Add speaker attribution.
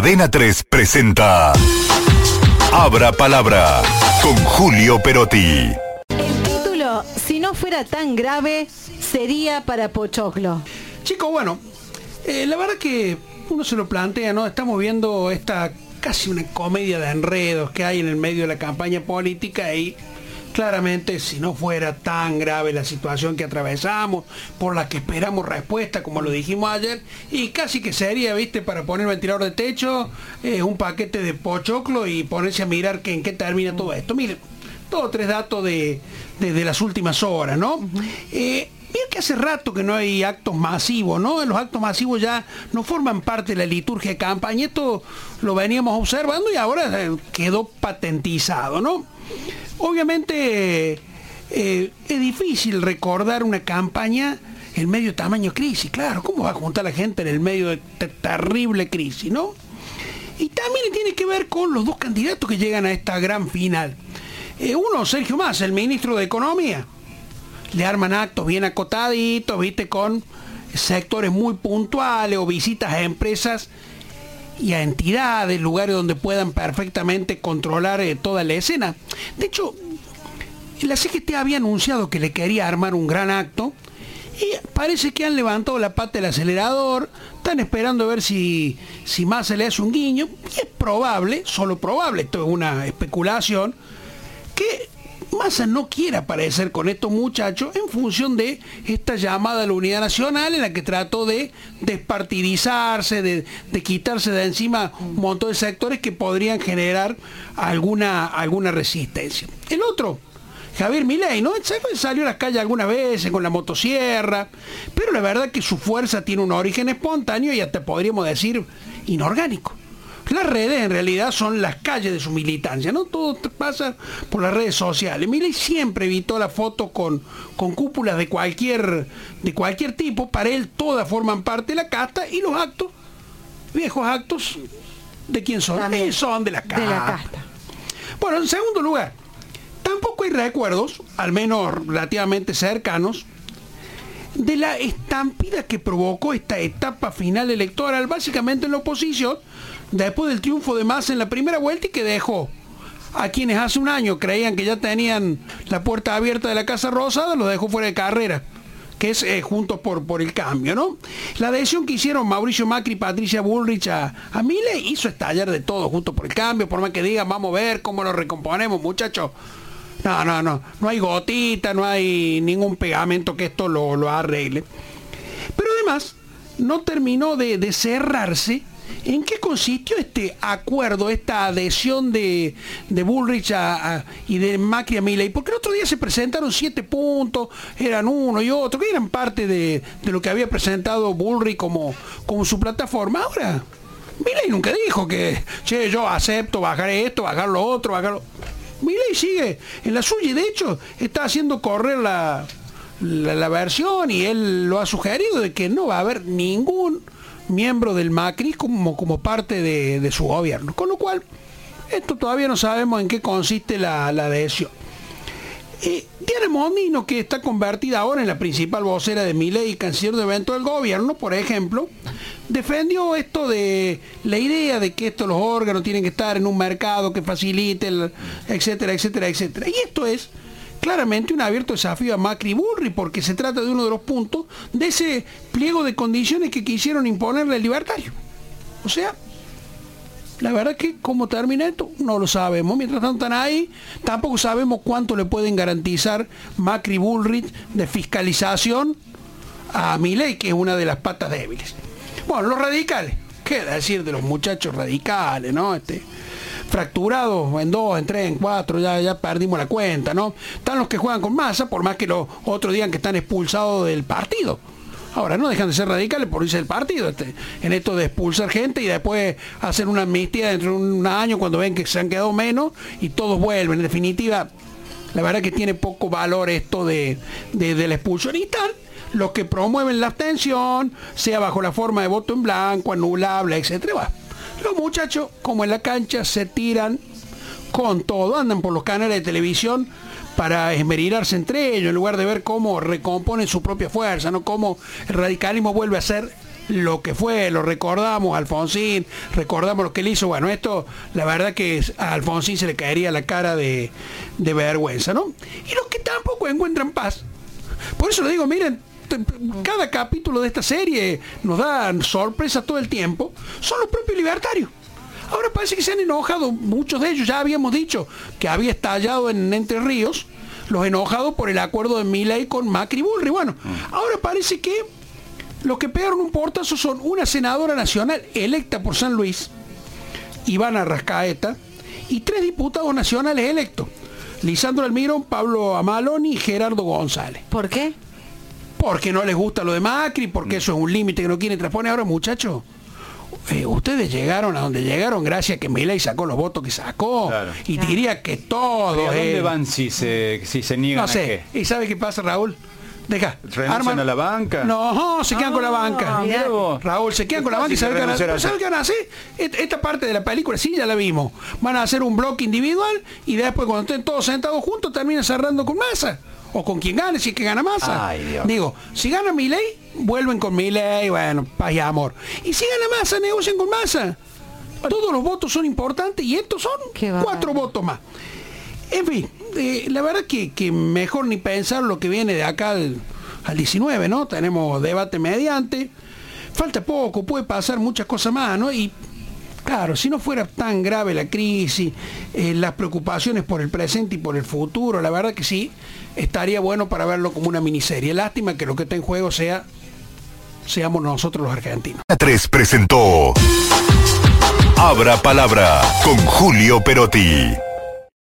Speaker 1: Adena 3 presenta Abra Palabra con Julio Perotti.
Speaker 2: El título, si no fuera tan grave, sería para Pochoclo.
Speaker 3: Chicos, bueno, eh, la verdad que uno se lo plantea, ¿no? Estamos viendo esta casi una comedia de enredos que hay en el medio de la campaña política y claramente si no fuera tan grave la situación que atravesamos, por la que esperamos respuesta, como lo dijimos ayer, y casi que sería, viste, para poner ventilador de techo, eh, un paquete de pochoclo y ponerse a mirar que, en qué termina todo esto. Miren, todos tres datos de, las últimas horas, ¿no? Eh, que hace rato que no hay actos masivos, ¿no? Los actos masivos ya no forman parte de la liturgia de campaña. Esto lo veníamos observando y ahora eh, quedó patentizado, ¿no? Obviamente eh, es difícil recordar una campaña en medio de tamaño crisis, claro, ¿cómo va a juntar la gente en el medio de terrible crisis, no? Y también tiene que ver con los dos candidatos que llegan a esta gran final. Eh, uno, Sergio Más, el ministro de Economía. Le arman actos bien acotaditos, viste, con sectores muy puntuales o visitas a empresas y a entidades, lugares donde puedan perfectamente controlar eh, toda la escena. De hecho, la CGT había anunciado que le quería armar un gran acto y parece que han levantado la pata del acelerador, están esperando a ver si, si más se le hace un guiño, y es probable, solo probable, esto es una especulación, que Massa no quiere aparecer con estos muchachos en función de esta llamada a la unidad nacional en la que trató de despartidizarse, de, quitarse de encima un montón de sectores que podrían generar alguna, alguna resistencia. El otro, Javier Milei, ¿no? Salió a las calles algunas veces con la motosierra, pero la verdad que su fuerza tiene un origen espontáneo y hasta podríamos decir inorgánico. Las redes en realidad son las calles de su militancia, ¿no? Todo pasa por las redes sociales. Milei siempre evitó la foto con, con cúpulas de cualquier, de cualquier tipo. Para él todas forman parte de la casta y los actos, viejos actos, ¿de quién son? son de la casta. De la casta. Bueno, en segundo lugar, tampoco hay recuerdos, al menos relativamente cercanos, de la estampida que provocó esta etapa final electoral, básicamente en la oposición, después del triunfo de Massa en la primera vuelta y que dejó a quienes hace un año creían que ya tenían la puerta abierta de la Casa Rosada, lo dejó fuera de carrera que es eh, Juntos por, por el Cambio, ¿no? La adhesión que hicieron Mauricio Macri y Patricia Bullrich a, a Mile hizo estallar de todo, Juntos por el Cambio, por más que digan, vamos a ver cómo lo recomponemos, muchachos. No, no, no, no hay gotita, no hay ningún pegamento que esto lo, lo arregle. Pero además, no terminó de, de cerrarse ¿En qué consistió este acuerdo, esta adhesión de, Bullrich y de Macri a Milley? Porque el otro día se presentaron siete puntos, eran uno y otro, que eran parte de, lo que había presentado Bullrich como, como su plataforma. Ahora, Milley nunca dijo que, che, yo acepto bajar esto, bajar lo otro, bajar lo... Milley sigue en la suya y de hecho está haciendo correr la, la versión y él lo ha sugerido de que no va a haber ningún miembro del Macri como, como parte de, su gobierno. Con lo cual, esto todavía no sabemos en qué consiste la, adhesión. Eh, Diana Mondino, que está convertida ahora en la principal vocera de Miley y canciller de evento del gobierno, por ejemplo, defendió esto de la idea de que estos los órganos tienen que estar en un mercado que facilite, etcétera, etcétera, etcétera. Y esto es claramente un abierto desafío a Macri Burri, porque se trata de uno de los puntos de ese pliego de condiciones que quisieron imponerle al libertario. O sea, la verdad que cómo termina esto no lo sabemos. Mientras tanto están ahí, tampoco sabemos cuánto le pueden garantizar Macri Bullrich de fiscalización a Milei, que es una de las patas débiles. Bueno, los radicales, qué decir de los muchachos radicales, ¿no? Este, fracturados en dos, en tres, en cuatro, ya, ya perdimos la cuenta, ¿no? Están los que juegan con masa, por más que los otros digan que están expulsados del partido. Ahora no dejan de ser radicales por irse del partido, este, en esto de expulsar gente y después hacer una amnistía dentro de un año cuando ven que se han quedado menos y todos vuelven. En definitiva, la verdad que tiene poco valor esto de, de, la expulsión y tal los que promueven la abstención, sea bajo la forma de voto en blanco, anulable, etcétera. Los muchachos, como en la cancha, se tiran con todo, andan por los canales de televisión para esmerirarse entre ellos, en lugar de ver cómo recomponen su propia fuerza, ¿no? Cómo el radicalismo vuelve a ser lo que fue, lo recordamos, Alfonsín, recordamos lo que él hizo. Bueno, esto, la verdad que a Alfonsín se le caería la cara de, de vergüenza, ¿no? Y los que tampoco encuentran paz. Por eso lo digo, miren, cada capítulo de esta serie nos da sorpresa todo el tiempo, son los propios libertarios. Ahora parece que se han enojado muchos de ellos, ya habíamos dicho que había estallado en Entre Ríos, los enojados por el acuerdo de Milei con Macri Bullrich. Bueno, mm. ahora parece que los que pegaron un portazo son una senadora nacional electa por San Luis, Ivana Rascaeta, y tres diputados nacionales electos, Lisandro Almirón, Pablo Amaloni y Gerardo González.
Speaker 2: ¿Por qué?
Speaker 3: Porque no les gusta lo de Macri, porque eso es un límite que no quieren transponer. Ahora, muchachos, eh, ustedes llegaron a donde llegaron gracias a que Milei sacó los votos que sacó. Y diría que todos...
Speaker 4: ¿A dónde van si se, si se niegan
Speaker 3: No sé. ¿Y sabe qué pasa, Raúl? Deja.
Speaker 4: ¿Renuncian a la banca?
Speaker 3: No, se quedan con la ah, banca. Raúl, se quedan con la banca y saben qué van a hacer. Esta parte de la película sí ya la vimos. Van a hacer un bloque individual y después cuando estén todos sentados juntos terminan cerrando con masa. O con quien gane, si es que gana masa. Digo, si gana mi ley, vuelven con mi ley, bueno, paz y amor. Y si gana masa, negocian con masa. Todos los votos son importantes y estos son cuatro votos más. En fin, eh, la verdad que, que, mejor ni pensar lo que viene de acá al, 19, ¿no? Tenemos debate mediante, falta poco, puede pasar muchas cosas más, ¿no? Y claro, si no fuera tan grave la crisis, eh, las preocupaciones por el presente y por el futuro, la verdad que sí, estaría bueno para verlo como una miniserie. Lástima que lo que está en juego sea seamos nosotros los argentinos.
Speaker 1: 3 presentó Abra Palabra con Julio Perotti.